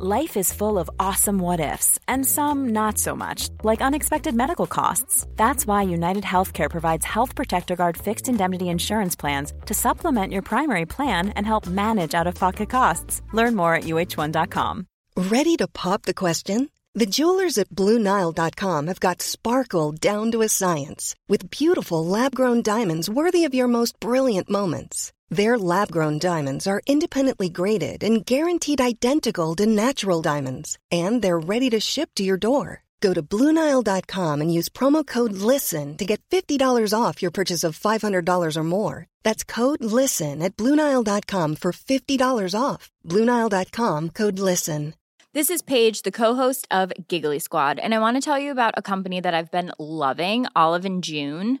Life is full of awesome what ifs, and some not so much, like unexpected medical costs. That's why United Healthcare provides Health Protector Guard fixed indemnity insurance plans to supplement your primary plan and help manage out of pocket costs. Learn more at uh1.com. Ready to pop the question? The jewelers at Bluenile.com have got sparkle down to a science with beautiful lab grown diamonds worthy of your most brilliant moments. Their lab grown diamonds are independently graded and guaranteed identical to natural diamonds, and they're ready to ship to your door. Go to Bluenile.com and use promo code LISTEN to get $50 off your purchase of $500 or more. That's code LISTEN at Bluenile.com for $50 off. Bluenile.com code LISTEN. This is Paige, the co-host of Giggly Squad, and I want to tell you about a company that I've been loving, Olive and June.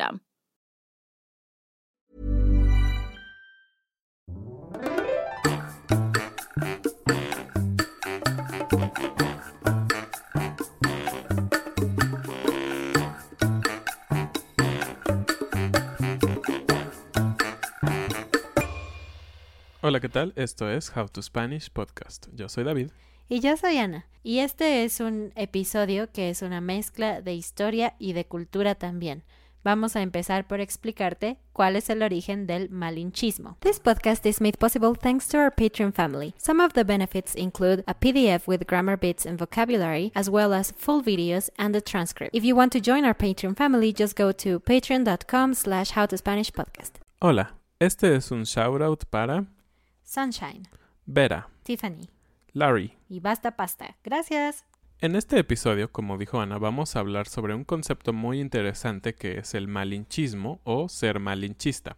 Hola, ¿qué tal? Esto es How to Spanish Podcast. Yo soy David. Y yo soy Ana. Y este es un episodio que es una mezcla de historia y de cultura también. Vamos a empezar por explicarte cuál es el origen del malinchismo. This podcast is made possible thanks to our Patreon family. Some of the benefits include a PDF with grammar bits and vocabulary, as well as full videos and a transcript. If you want to join our Patreon family, just go to patreon.com slash howtospanishpodcast. Hola, este es un shoutout para Sunshine, Vera, Tiffany Larry. y Basta Pasta. Gracias. En este episodio, como dijo Ana, vamos a hablar sobre un concepto muy interesante que es el malinchismo o ser malinchista.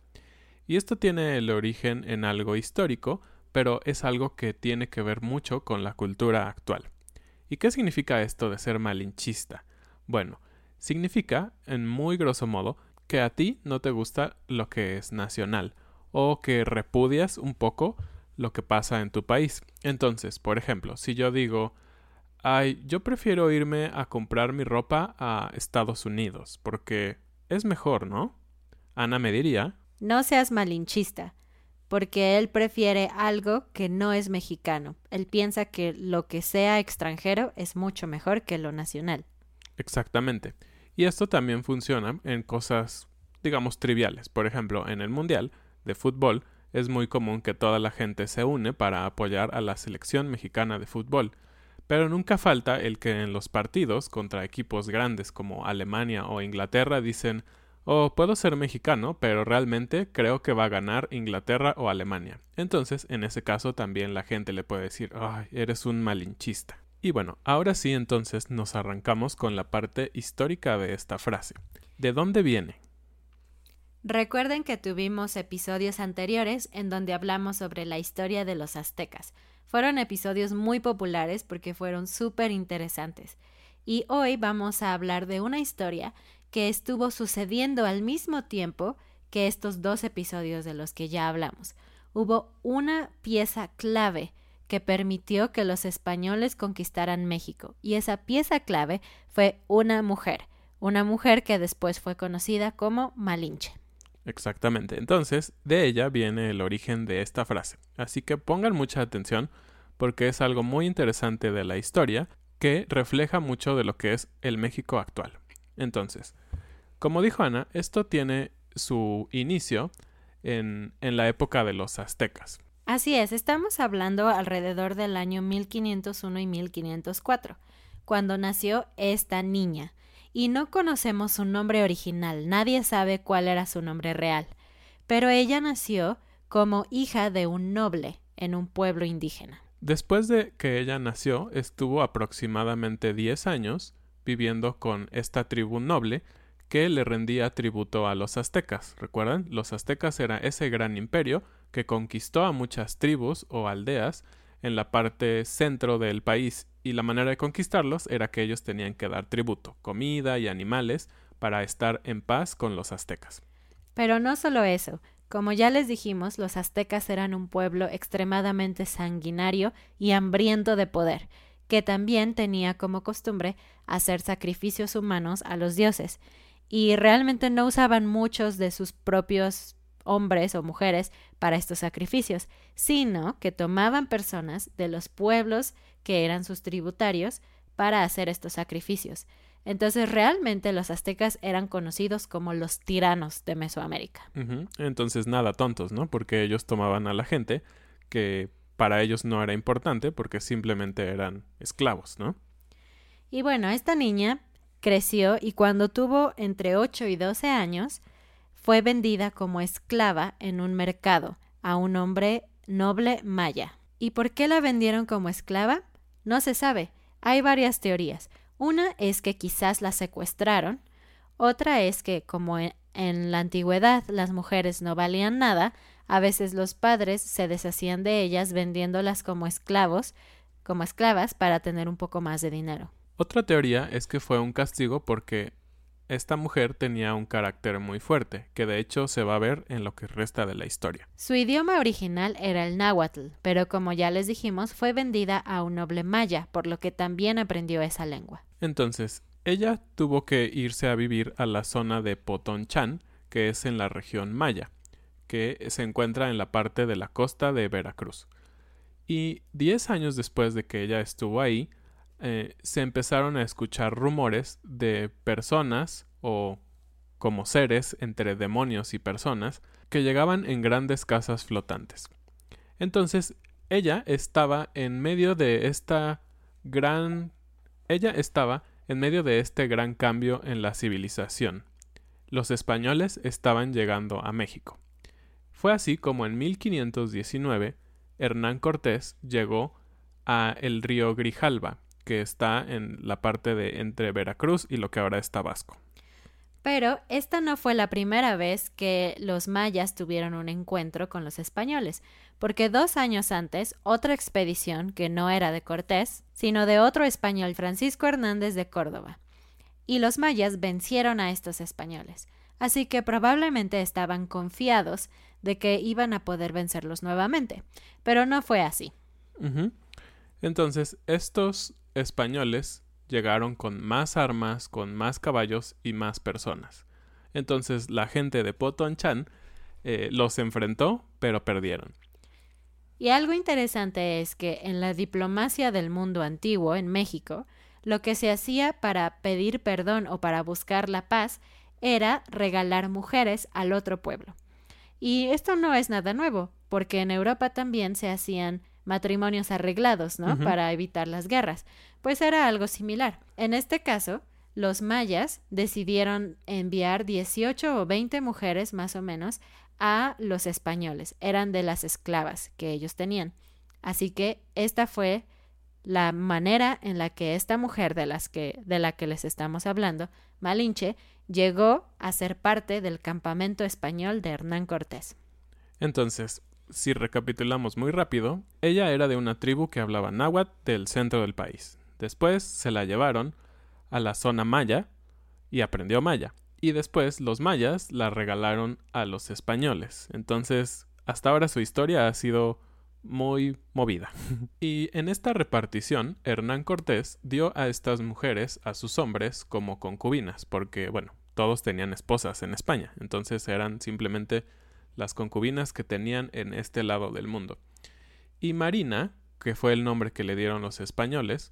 Y esto tiene el origen en algo histórico, pero es algo que tiene que ver mucho con la cultura actual. ¿Y qué significa esto de ser malinchista? Bueno, significa, en muy grosso modo, que a ti no te gusta lo que es nacional, o que repudias un poco lo que pasa en tu país. Entonces, por ejemplo, si yo digo, ay, yo prefiero irme a comprar mi ropa a Estados Unidos, porque es mejor, ¿no? Ana me diría, No seas malinchista, porque él prefiere algo que no es mexicano. Él piensa que lo que sea extranjero es mucho mejor que lo nacional. exactamente. Y esto también funciona en cosas, digamos, triviales. Por ejemplo, en el Mundial de fútbol es muy común que toda la gente se une para apoyar a la selección mexicana de fútbol. Pero nunca falta el que en los partidos contra equipos grandes como Alemania o Inglaterra dicen Oh, puedo ser mexicano, pero realmente creo que va a ganar Inglaterra o Alemania. Entonces, en ese caso también la gente le puede decir, ay, eres un malinchista. Y bueno, ahora sí entonces nos arrancamos con la parte histórica de esta frase. ¿De dónde viene? Recuerden que tuvimos episodios anteriores en donde hablamos sobre la historia de los aztecas. Fueron episodios muy populares porque fueron súper interesantes. Y hoy vamos a hablar de una historia que estuvo sucediendo al mismo tiempo que estos dos episodios de los que ya hablamos. Hubo una pieza clave que permitió que los españoles conquistaran México y esa pieza clave fue una mujer, una mujer que después fue conocida como Malinche. Exactamente. Entonces, de ella viene el origen de esta frase. Así que pongan mucha atención porque es algo muy interesante de la historia que refleja mucho de lo que es el México actual. Entonces, como dijo Ana, esto tiene su inicio en, en la época de los aztecas. Así es, estamos hablando alrededor del año 1501 y 1504, cuando nació esta niña. Y no conocemos su nombre original, nadie sabe cuál era su nombre real. Pero ella nació como hija de un noble en un pueblo indígena. Después de que ella nació, estuvo aproximadamente 10 años viviendo con esta tribu noble que le rendía tributo a los aztecas. ¿Recuerdan? Los aztecas era ese gran imperio que conquistó a muchas tribus o aldeas en la parte centro del país y la manera de conquistarlos era que ellos tenían que dar tributo, comida y animales para estar en paz con los aztecas. Pero no solo eso, como ya les dijimos, los aztecas eran un pueblo extremadamente sanguinario y hambriento de poder, que también tenía como costumbre hacer sacrificios humanos a los dioses, y realmente no usaban muchos de sus propios hombres o mujeres para estos sacrificios, sino que tomaban personas de los pueblos que eran sus tributarios para hacer estos sacrificios. Entonces realmente los aztecas eran conocidos como los tiranos de Mesoamérica. Entonces nada tontos, ¿no? Porque ellos tomaban a la gente que para ellos no era importante porque simplemente eran esclavos, ¿no? Y bueno, esta niña creció y cuando tuvo entre 8 y 12 años, fue vendida como esclava en un mercado a un hombre noble maya. ¿Y por qué la vendieron como esclava? No se sabe. Hay varias teorías. Una es que quizás la secuestraron, otra es que como en la antigüedad las mujeres no valían nada, a veces los padres se deshacían de ellas vendiéndolas como esclavos, como esclavas para tener un poco más de dinero. Otra teoría es que fue un castigo porque esta mujer tenía un carácter muy fuerte, que de hecho se va a ver en lo que resta de la historia. Su idioma original era el náhuatl, pero como ya les dijimos, fue vendida a un noble maya, por lo que también aprendió esa lengua. Entonces, ella tuvo que irse a vivir a la zona de Potonchan, que es en la región maya, que se encuentra en la parte de la costa de Veracruz. Y diez años después de que ella estuvo ahí, eh, se empezaron a escuchar rumores de personas o como seres entre demonios y personas que llegaban en grandes casas flotantes. Entonces, ella estaba en medio de esta gran ella estaba en medio de este gran cambio en la civilización. Los españoles estaban llegando a México. Fue así como en 1519 Hernán Cortés llegó a el río Grijalba, que está en la parte de entre Veracruz y lo que ahora es Tabasco. Pero esta no fue la primera vez que los mayas tuvieron un encuentro con los españoles, porque dos años antes otra expedición, que no era de Cortés, sino de otro español Francisco Hernández de Córdoba, y los mayas vencieron a estos españoles, así que probablemente estaban confiados de que iban a poder vencerlos nuevamente, pero no fue así. Entonces, estos españoles llegaron con más armas, con más caballos y más personas. Entonces la gente de Potonchan eh, los enfrentó, pero perdieron. Y algo interesante es que en la diplomacia del mundo antiguo, en México, lo que se hacía para pedir perdón o para buscar la paz era regalar mujeres al otro pueblo. Y esto no es nada nuevo, porque en Europa también se hacían matrimonios arreglados, ¿no? Para evitar las guerras. Pues era algo similar. En este caso, los mayas decidieron enviar 18 o 20 mujeres más o menos a los españoles. Eran de las esclavas que ellos tenían. Así que esta fue la manera en la que esta mujer de las que de la que les estamos hablando, Malinche, llegó a ser parte del campamento español de Hernán Cortés. Entonces, si recapitulamos muy rápido, ella era de una tribu que hablaba náhuatl del centro del país. Después se la llevaron a la zona maya y aprendió maya. Y después los mayas la regalaron a los españoles. Entonces, hasta ahora su historia ha sido muy movida. y en esta repartición, Hernán Cortés dio a estas mujeres a sus hombres como concubinas, porque, bueno, todos tenían esposas en España, entonces eran simplemente las concubinas que tenían en este lado del mundo. Y Marina, que fue el nombre que le dieron los españoles,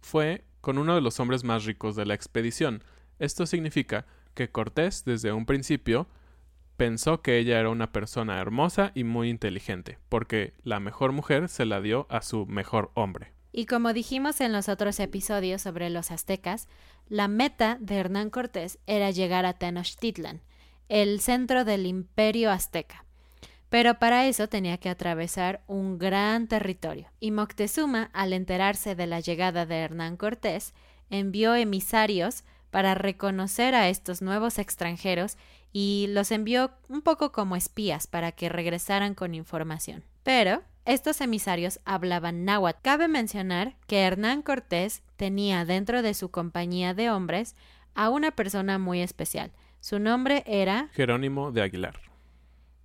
fue con uno de los hombres más ricos de la expedición. Esto significa que Cortés desde un principio pensó que ella era una persona hermosa y muy inteligente, porque la mejor mujer se la dio a su mejor hombre. Y como dijimos en los otros episodios sobre los aztecas, la meta de Hernán Cortés era llegar a Tenochtitlan, el centro del imperio azteca. Pero para eso tenía que atravesar un gran territorio. Y Moctezuma, al enterarse de la llegada de Hernán Cortés, envió emisarios para reconocer a estos nuevos extranjeros y los envió un poco como espías para que regresaran con información. Pero estos emisarios hablaban náhuatl. Cabe mencionar que Hernán Cortés tenía dentro de su compañía de hombres a una persona muy especial. Su nombre era Jerónimo de Aguilar.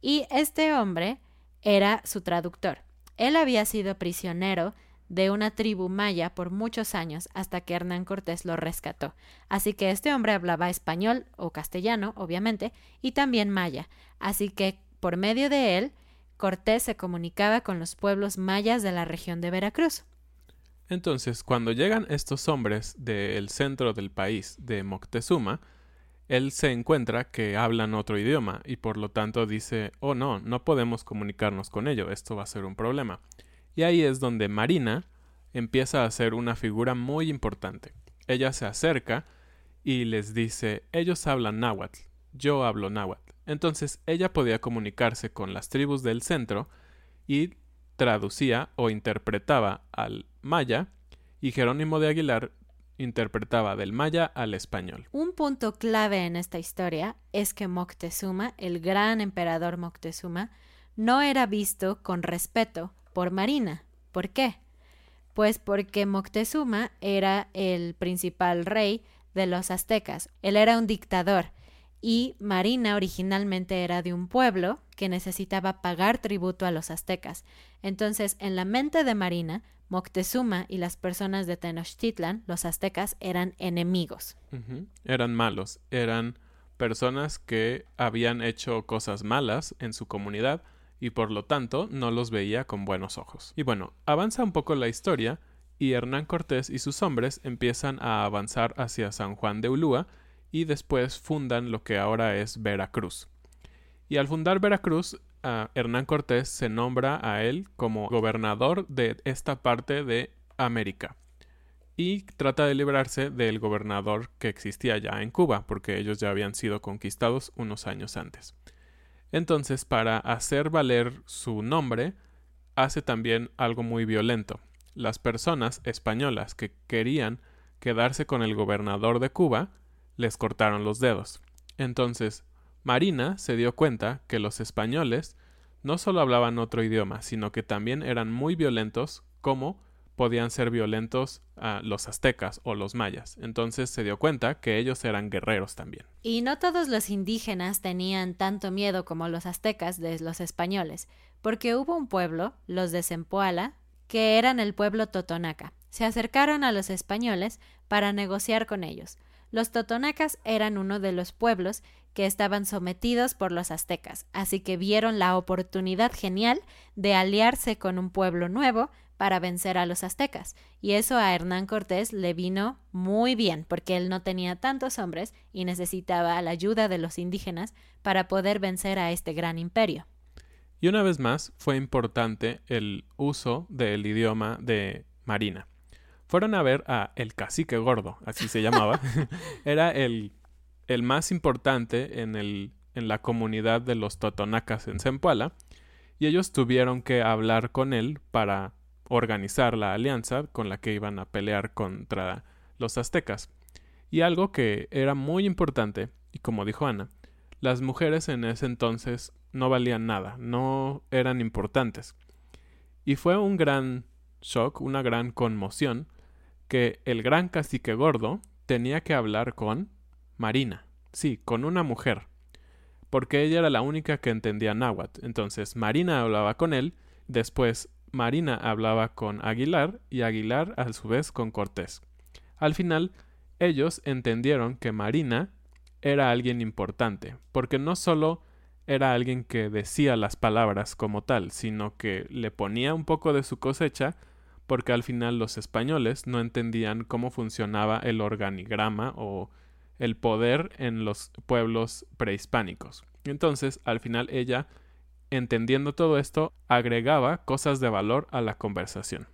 Y este hombre era su traductor. Él había sido prisionero de una tribu maya por muchos años hasta que Hernán Cortés lo rescató. Así que este hombre hablaba español o castellano, obviamente, y también maya. Así que por medio de él, Cortés se comunicaba con los pueblos mayas de la región de Veracruz. Entonces, cuando llegan estos hombres del centro del país, de Moctezuma, él se encuentra que hablan otro idioma y por lo tanto dice, oh no, no podemos comunicarnos con ello, esto va a ser un problema. Y ahí es donde Marina empieza a ser una figura muy importante. Ella se acerca y les dice, ellos hablan náhuatl, yo hablo náhuatl. Entonces ella podía comunicarse con las tribus del centro y traducía o interpretaba al maya y Jerónimo de Aguilar interpretaba del maya al español. Un punto clave en esta historia es que Moctezuma, el gran emperador Moctezuma, no era visto con respeto por Marina. ¿Por qué? Pues porque Moctezuma era el principal rey de los aztecas. Él era un dictador y Marina originalmente era de un pueblo que necesitaba pagar tributo a los aztecas. Entonces, en la mente de Marina, Moctezuma y las personas de Tenochtitlan, los aztecas, eran enemigos. Eran malos, eran personas que habían hecho cosas malas en su comunidad y por lo tanto no los veía con buenos ojos. Y bueno, avanza un poco la historia y Hernán Cortés y sus hombres empiezan a avanzar hacia San Juan de Ulúa y después fundan lo que ahora es Veracruz. Y al fundar Veracruz, Hernán Cortés se nombra a él como gobernador de esta parte de América y trata de librarse del gobernador que existía ya en Cuba, porque ellos ya habían sido conquistados unos años antes. Entonces, para hacer valer su nombre, hace también algo muy violento. Las personas españolas que querían quedarse con el gobernador de Cuba les cortaron los dedos. Entonces, Marina se dio cuenta que los españoles no solo hablaban otro idioma, sino que también eran muy violentos como podían ser violentos a los aztecas o los mayas. Entonces se dio cuenta que ellos eran guerreros también. Y no todos los indígenas tenían tanto miedo como los aztecas de los españoles, porque hubo un pueblo, los de Zempoala, que eran el pueblo totonaca. Se acercaron a los españoles para negociar con ellos. Los totonacas eran uno de los pueblos que estaban sometidos por los aztecas, así que vieron la oportunidad genial de aliarse con un pueblo nuevo para vencer a los aztecas. Y eso a Hernán Cortés le vino muy bien, porque él no tenía tantos hombres y necesitaba la ayuda de los indígenas para poder vencer a este gran imperio. Y una vez más fue importante el uso del idioma de Marina. Fueron a ver a el cacique gordo, así se llamaba. Era el, el más importante en, el, en la comunidad de los totonacas en Zempoala, y ellos tuvieron que hablar con él para organizar la alianza con la que iban a pelear contra los aztecas. Y algo que era muy importante, y como dijo Ana, las mujeres en ese entonces no valían nada, no eran importantes. Y fue un gran shock, una gran conmoción, que el gran cacique gordo tenía que hablar con Marina, sí, con una mujer, porque ella era la única que entendía náhuatl. Entonces Marina hablaba con él, después Marina hablaba con Aguilar y Aguilar a su vez con Cortés. Al final, ellos entendieron que Marina era alguien importante, porque no solo era alguien que decía las palabras como tal, sino que le ponía un poco de su cosecha, porque al final los españoles no entendían cómo funcionaba el organigrama o el poder en los pueblos prehispánicos. Entonces, al final ella entendiendo todo esto, agregaba cosas de valor a la conversación.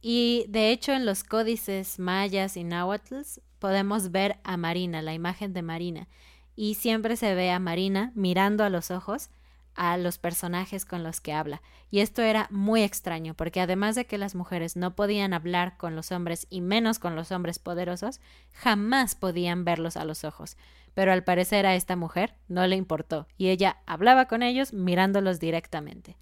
Y de hecho en los códices mayas y náhuatl podemos ver a Marina, la imagen de Marina, y siempre se ve a Marina mirando a los ojos a los personajes con los que habla. Y esto era muy extraño, porque además de que las mujeres no podían hablar con los hombres y menos con los hombres poderosos, jamás podían verlos a los ojos. Pero al parecer a esta mujer no le importó, y ella hablaba con ellos mirándolos directamente.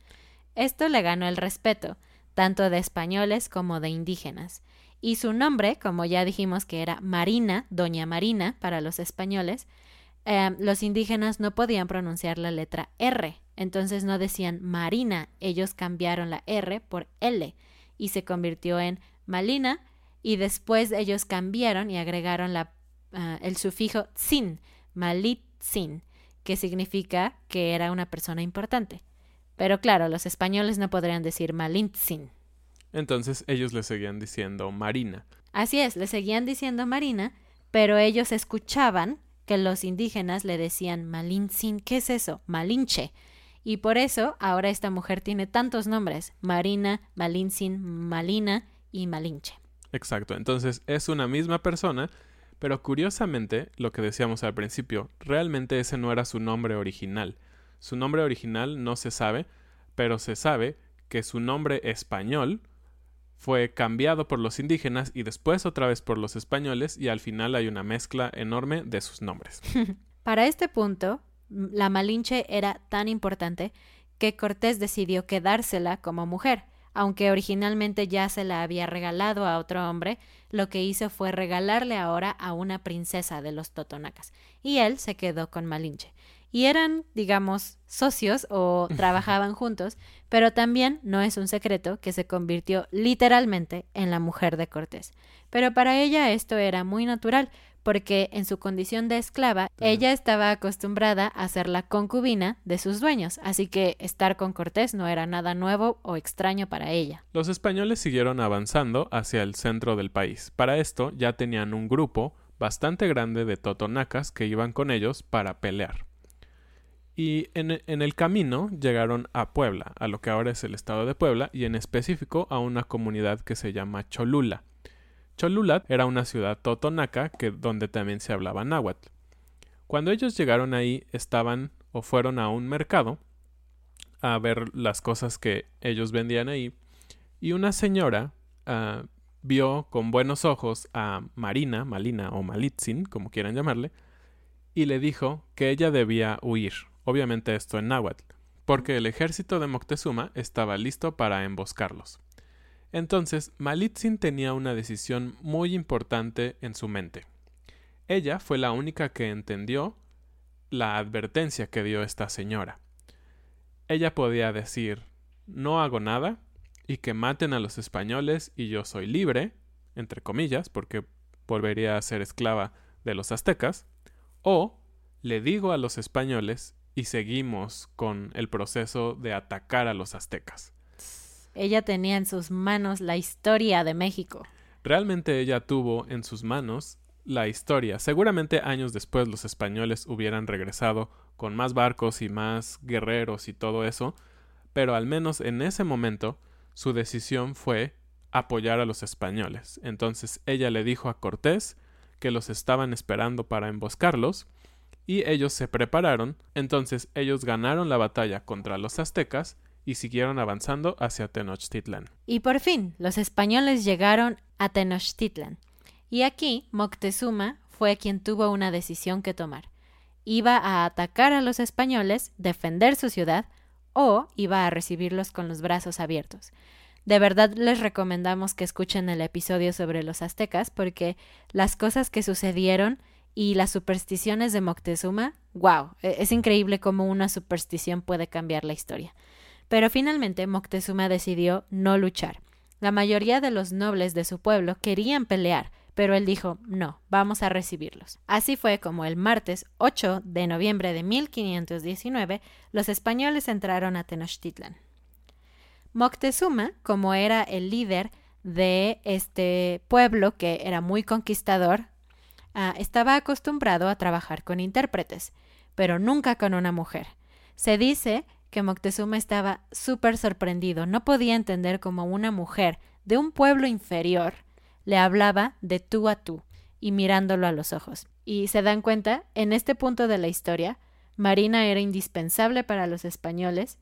Esto le ganó el respeto, tanto de españoles como de indígenas. Y su nombre, como ya dijimos que era Marina, Doña Marina para los españoles, eh, los indígenas no podían pronunciar la letra R, entonces no decían Marina, ellos cambiaron la R por L y se convirtió en Malina y después ellos cambiaron y agregaron la, ah, el sufijo sin, Malitzin, que significa que era una persona importante. Pero claro, los españoles no podrían decir Malintzin. Entonces ellos le seguían diciendo Marina. Así es, le seguían diciendo Marina, pero ellos escuchaban que los indígenas le decían Malintzin. ¿Qué es eso? Malinche. Y por eso ahora esta mujer tiene tantos nombres, Marina, Malintzin, Malina y Malinche. Exacto, entonces es una misma persona, pero curiosamente, lo que decíamos al principio, realmente ese no era su nombre original. Su nombre original no se sabe, pero se sabe que su nombre español fue cambiado por los indígenas y después otra vez por los españoles y al final hay una mezcla enorme de sus nombres. Para este punto, la Malinche era tan importante que Cortés decidió quedársela como mujer. Aunque originalmente ya se la había regalado a otro hombre, lo que hizo fue regalarle ahora a una princesa de los Totonacas, y él se quedó con Malinche. Y eran, digamos, socios o trabajaban juntos, pero también no es un secreto que se convirtió literalmente en la mujer de Cortés. Pero para ella esto era muy natural, porque en su condición de esclava ella estaba acostumbrada a ser la concubina de sus dueños, así que estar con Cortés no era nada nuevo o extraño para ella. Los españoles siguieron avanzando hacia el centro del país. Para esto ya tenían un grupo bastante grande de totonacas que iban con ellos para pelear. Y en, el camino llegaron a Puebla, a lo que ahora es el estado de Puebla, y en específico a una comunidad que se llama Cholula. Cholulat era una ciudad totonaca que, donde también se hablaba náhuatl. Cuando ellos llegaron ahí estaban o fueron a un mercado a ver las cosas que ellos vendían ahí y una señora uh, vio con buenos ojos a Marina, Malina o Malitzin, como quieran llamarle, y le dijo que ella debía huir, obviamente esto en náhuatl, porque el ejército de Moctezuma estaba listo para emboscarlos. Entonces, Malitzin tenía una decisión muy importante en su mente. Ella fue la única que entendió la advertencia que dio esta señora. Ella podía decir no hago nada y que maten a los españoles y yo soy libre, entre comillas, porque volvería a ser esclava de los aztecas, o le digo a los españoles y seguimos con el proceso de atacar a los aztecas. Ella tenía en sus manos la historia de México. Realmente ella tuvo en sus manos la historia. Seguramente años después los españoles hubieran regresado con más barcos y más guerreros y todo eso, pero al menos en ese momento su decisión fue apoyar a los españoles. Entonces ella le dijo a Cortés que los estaban esperando para emboscarlos y ellos se prepararon, entonces ellos ganaron la batalla contra los aztecas y siguieron avanzando hacia Tenochtitlan. Y por fin, los españoles llegaron a Tenochtitlan. Y aquí Moctezuma fue quien tuvo una decisión que tomar. Iba a atacar a los españoles, defender su ciudad, o iba a recibirlos con los brazos abiertos. De verdad les recomendamos que escuchen el episodio sobre los aztecas porque las cosas que sucedieron y las supersticiones de Moctezuma, wow, e-, es increíble cómo una superstición puede cambiar la historia. Pero finalmente Moctezuma decidió no luchar. La mayoría de los nobles de su pueblo querían pelear, pero él dijo no, vamos a recibirlos. Así fue como el martes 8 de noviembre de 1519 los españoles entraron a Tenochtitlan. Moctezuma, como era el líder de este pueblo que era muy conquistador, ah, estaba acostumbrado a trabajar con intérpretes, pero nunca con una mujer. Se dice que Moctezuma estaba súper sorprendido. No podía entender cómo una mujer de un pueblo inferior le hablaba de tú a tú y mirándolo a los ojos. Y se dan cuenta, en este punto de la historia, Marina era indispensable para los españoles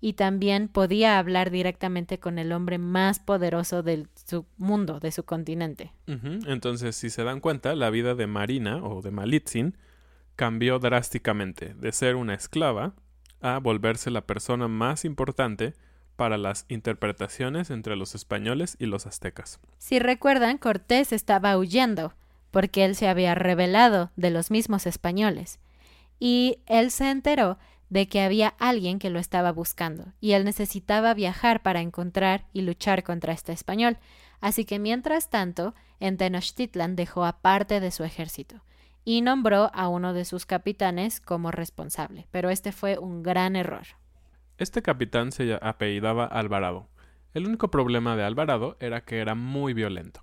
y también podía hablar directamente con el hombre más poderoso de su mundo, de su continente. Entonces, si se dan cuenta, la vida de Marina o de Malitzin cambió drásticamente de ser una esclava a volverse la persona más importante para las interpretaciones entre los españoles y los aztecas. Si recuerdan, Cortés estaba huyendo porque él se había rebelado de los mismos españoles y él se enteró de que había alguien que lo estaba buscando y él necesitaba viajar para encontrar y luchar contra este español. Así que mientras tanto, en Tenochtitlan dejó aparte de su ejército y nombró a uno de sus capitanes como responsable, pero este fue un gran error. Este capitán se apellidaba Alvarado. El único problema de Alvarado era que era muy violento.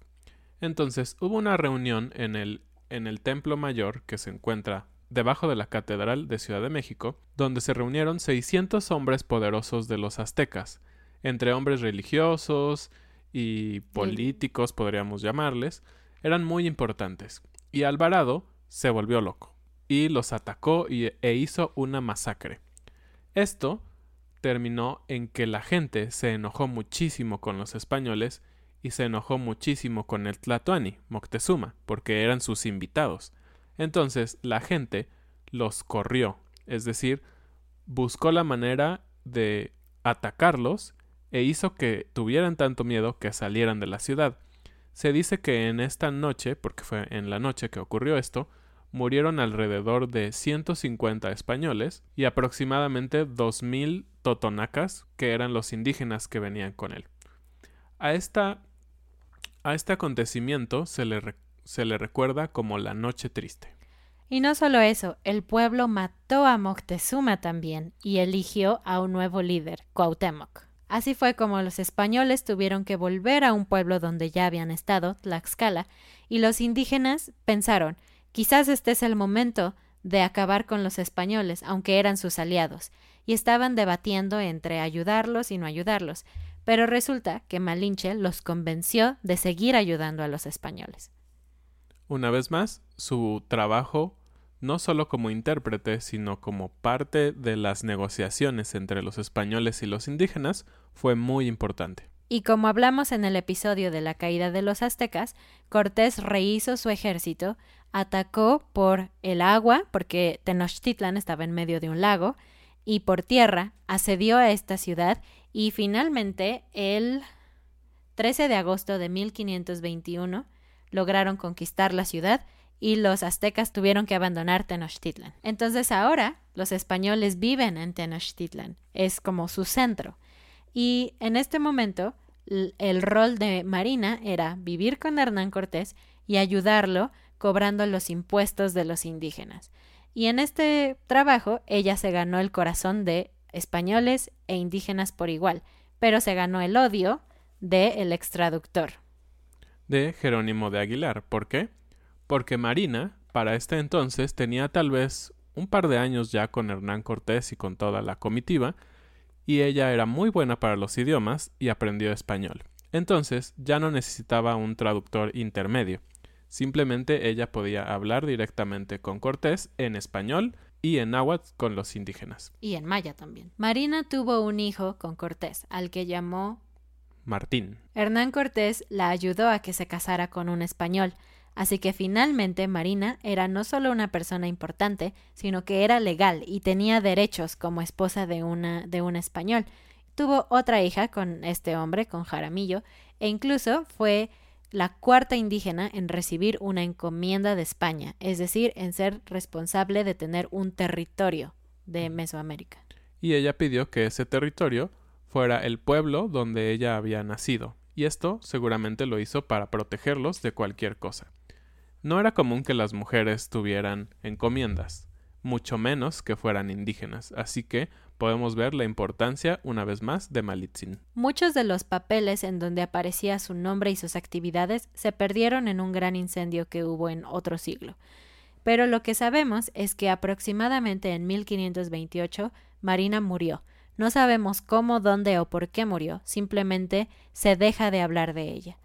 Entonces hubo una reunión en el, en el Templo Mayor que se encuentra debajo de la Catedral de Ciudad de México, donde se reunieron 600 hombres poderosos de los aztecas, entre hombres religiosos y políticos, podríamos llamarles, eran muy importantes. Y Alvarado se volvió loco y los atacó y, e hizo una masacre. Esto terminó en que la gente se enojó muchísimo con los españoles y se enojó muchísimo con el Tlatoani, Moctezuma, porque eran sus invitados. Entonces la gente los corrió, es decir, buscó la manera de atacarlos e hizo que tuvieran tanto miedo que salieran de la ciudad. Se dice que en esta noche, porque fue en la noche que ocurrió esto, murieron alrededor de 150 españoles y aproximadamente 2.000 totonacas, que eran los indígenas que venían con él. A, esta, a este acontecimiento se le, se le recuerda como la Noche Triste. Y no solo eso, el pueblo mató a Moctezuma también y eligió a un nuevo líder, Cuauhtémoc. Así fue como los españoles tuvieron que volver a un pueblo donde ya habían estado, Tlaxcala, y los indígenas pensaron, Quizás este es el momento de acabar con los españoles, aunque eran sus aliados, y estaban debatiendo entre ayudarlos y no ayudarlos, pero resulta que Malinche los convenció de seguir ayudando a los españoles. Una vez más, su trabajo, no solo como intérprete, sino como parte de las negociaciones entre los españoles y los indígenas, fue muy importante. Y como hablamos en el episodio de la caída de los aztecas, Cortés rehizo su ejército, atacó por el agua, porque Tenochtitlan estaba en medio de un lago, y por tierra asedió a esta ciudad y finalmente el 13 de agosto de 1521 lograron conquistar la ciudad y los aztecas tuvieron que abandonar Tenochtitlan. Entonces ahora los españoles viven en Tenochtitlan, es como su centro. Y en este momento el rol de Marina era vivir con Hernán Cortés y ayudarlo cobrando los impuestos de los indígenas. Y en este trabajo ella se ganó el corazón de españoles e indígenas por igual, pero se ganó el odio de el extraductor. De Jerónimo de Aguilar. ¿Por qué? Porque Marina, para este entonces, tenía tal vez un par de años ya con Hernán Cortés y con toda la comitiva, y ella era muy buena para los idiomas y aprendió español. Entonces ya no necesitaba un traductor intermedio. Simplemente ella podía hablar directamente con Cortés en español y en náhuatl con los indígenas. Y en maya también. Marina tuvo un hijo con Cortés, al que llamó Martín. Hernán Cortés la ayudó a que se casara con un español, Así que finalmente Marina era no solo una persona importante, sino que era legal y tenía derechos como esposa de una de un español. Tuvo otra hija con este hombre, con Jaramillo, e incluso fue la cuarta indígena en recibir una encomienda de España, es decir, en ser responsable de tener un territorio de Mesoamérica. Y ella pidió que ese territorio fuera el pueblo donde ella había nacido, y esto seguramente lo hizo para protegerlos de cualquier cosa. No era común que las mujeres tuvieran encomiendas, mucho menos que fueran indígenas, así que podemos ver la importancia una vez más de Malitzin. Muchos de los papeles en donde aparecía su nombre y sus actividades se perdieron en un gran incendio que hubo en otro siglo. Pero lo que sabemos es que aproximadamente en 1528 Marina murió. No sabemos cómo, dónde o por qué murió, simplemente se deja de hablar de ella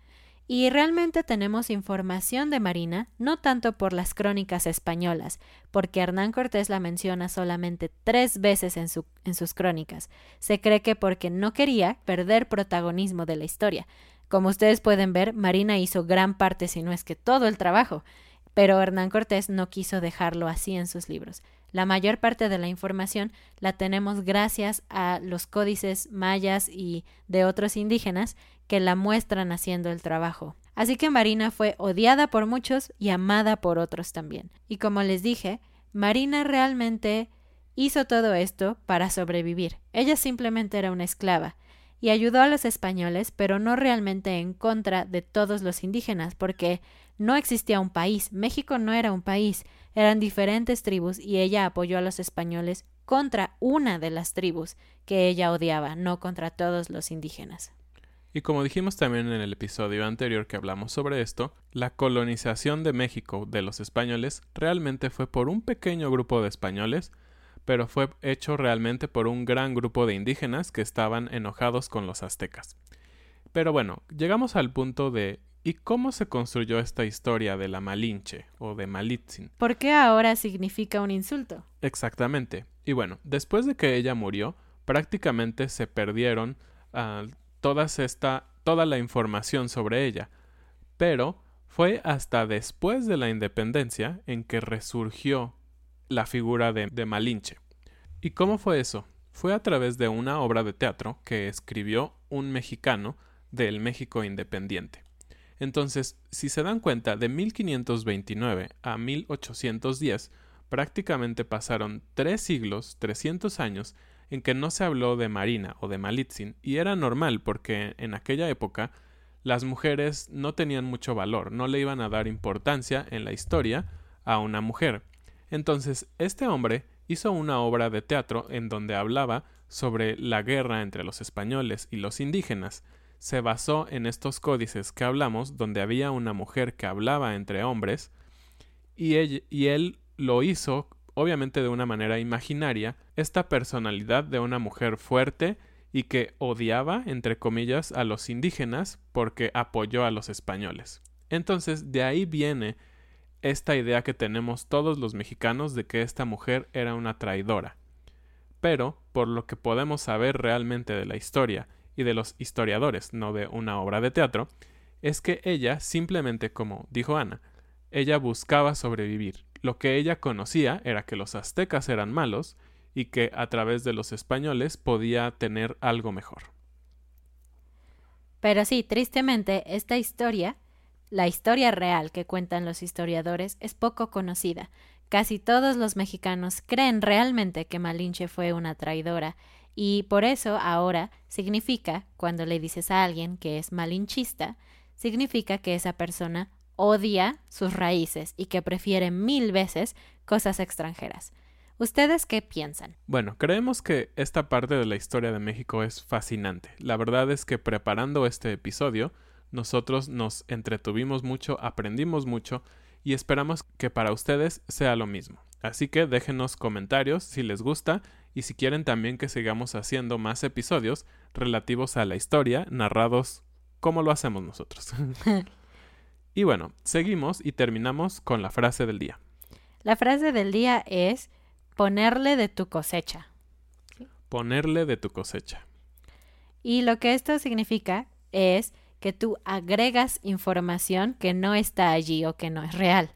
Y realmente tenemos información de Marina, no tanto por las crónicas españolas, porque Hernán Cortés la menciona solamente tres veces en, en sus crónicas. Se cree que porque no quería perder protagonismo de la historia. Como ustedes pueden ver, Marina hizo gran parte, si no es que todo el trabajo, pero Hernán Cortés no quiso dejarlo así en sus libros. La mayor parte de la información la tenemos gracias a los códices mayas y de otros indígenas que la muestran haciendo el trabajo. Así que Marina fue odiada por muchos y amada por otros también. Y como les dije, Marina realmente hizo todo esto para sobrevivir. Ella simplemente era una esclava y ayudó a los españoles, pero no realmente en contra de todos los indígenas, porque no existía un país, México no era un país, eran diferentes tribus y ella apoyó a los españoles contra una de las tribus que ella odiaba, no contra todos los indígenas. Y como dijimos también en el episodio anterior que hablamos sobre esto, la colonización de México de los españoles realmente fue por un pequeño grupo de españoles, pero fue hecho realmente por un gran grupo de indígenas que estaban enojados con los aztecas. Pero bueno, llegamos al punto de ¿y cómo se construyó esta historia de la Malinche o de Malitzin? ¿Por qué ahora significa un insulto? Exactamente. Y bueno, después de que ella murió, prácticamente se perdieron uh, todas esta, toda la información sobre ella. Pero fue hasta después de la independencia en que resurgió la figura de, Malinche. ¿Y cómo fue eso? Fue a través de una obra de teatro que escribió un mexicano del México independiente. Entonces, si se dan cuenta, de 1529 a 1810 prácticamente pasaron tres siglos, 300 años, en que no se habló de Marina o de Malitzin, y era normal porque en aquella época las mujeres no tenían mucho valor, no le iban a dar importancia en la historia a una mujer. Entonces, este hombre hizo una obra de teatro en donde hablaba sobre la guerra entre los españoles y los indígenas. Se basó en estos códices que hablamos, donde había una mujer que hablaba entre hombres, y él, y él lo hizo obviamente de una manera imaginaria, esta personalidad de una mujer fuerte y que odiaba, entre comillas, a los indígenas porque apoyó a los españoles. Entonces, de ahí viene esta idea que tenemos todos los mexicanos de que esta mujer era una traidora. Pero, por lo que podemos saber realmente de la historia y de los historiadores, no de una obra de teatro, es que ella simplemente, como dijo Ana, ella buscaba sobrevivir, lo que ella conocía era que los aztecas eran malos y que a través de los españoles podía tener algo mejor. Pero sí, tristemente, esta historia, la historia real que cuentan los historiadores, es poco conocida. Casi todos los mexicanos creen realmente que Malinche fue una traidora, y por eso ahora significa, cuando le dices a alguien que es malinchista, significa que esa persona odia sus raíces y que prefiere mil veces cosas extranjeras. ¿Ustedes qué piensan? Bueno, creemos que esta parte de la historia de México es fascinante. La verdad es que preparando este episodio, nosotros nos entretuvimos mucho, aprendimos mucho y esperamos que para ustedes sea lo mismo. Así que déjenos comentarios si les gusta y si quieren también que sigamos haciendo más episodios relativos a la historia narrados como lo hacemos nosotros. Y bueno, seguimos y terminamos con la frase del día. La frase del día es ponerle de tu cosecha. Ponerle de tu cosecha. Y lo que esto significa es que tú agregas información que no está allí o que no es real.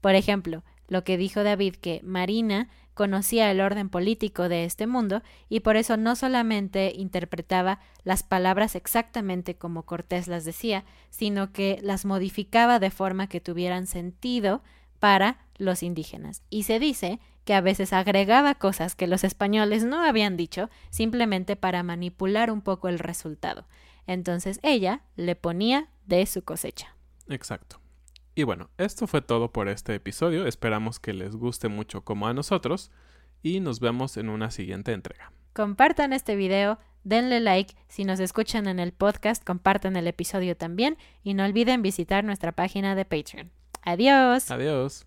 Por ejemplo, lo que dijo David que Marina conocía el orden político de este mundo y por eso no solamente interpretaba las palabras exactamente como Cortés las decía, sino que las modificaba de forma que tuvieran sentido para los indígenas. Y se dice que a veces agregaba cosas que los españoles no habían dicho simplemente para manipular un poco el resultado. Entonces ella le ponía de su cosecha. Exacto. Y bueno, esto fue todo por este episodio. Esperamos que les guste mucho como a nosotros y nos vemos en una siguiente entrega. Compartan este video, denle like, si nos escuchan en el podcast, compartan el episodio también y no olviden visitar nuestra página de Patreon. Adiós. Adiós.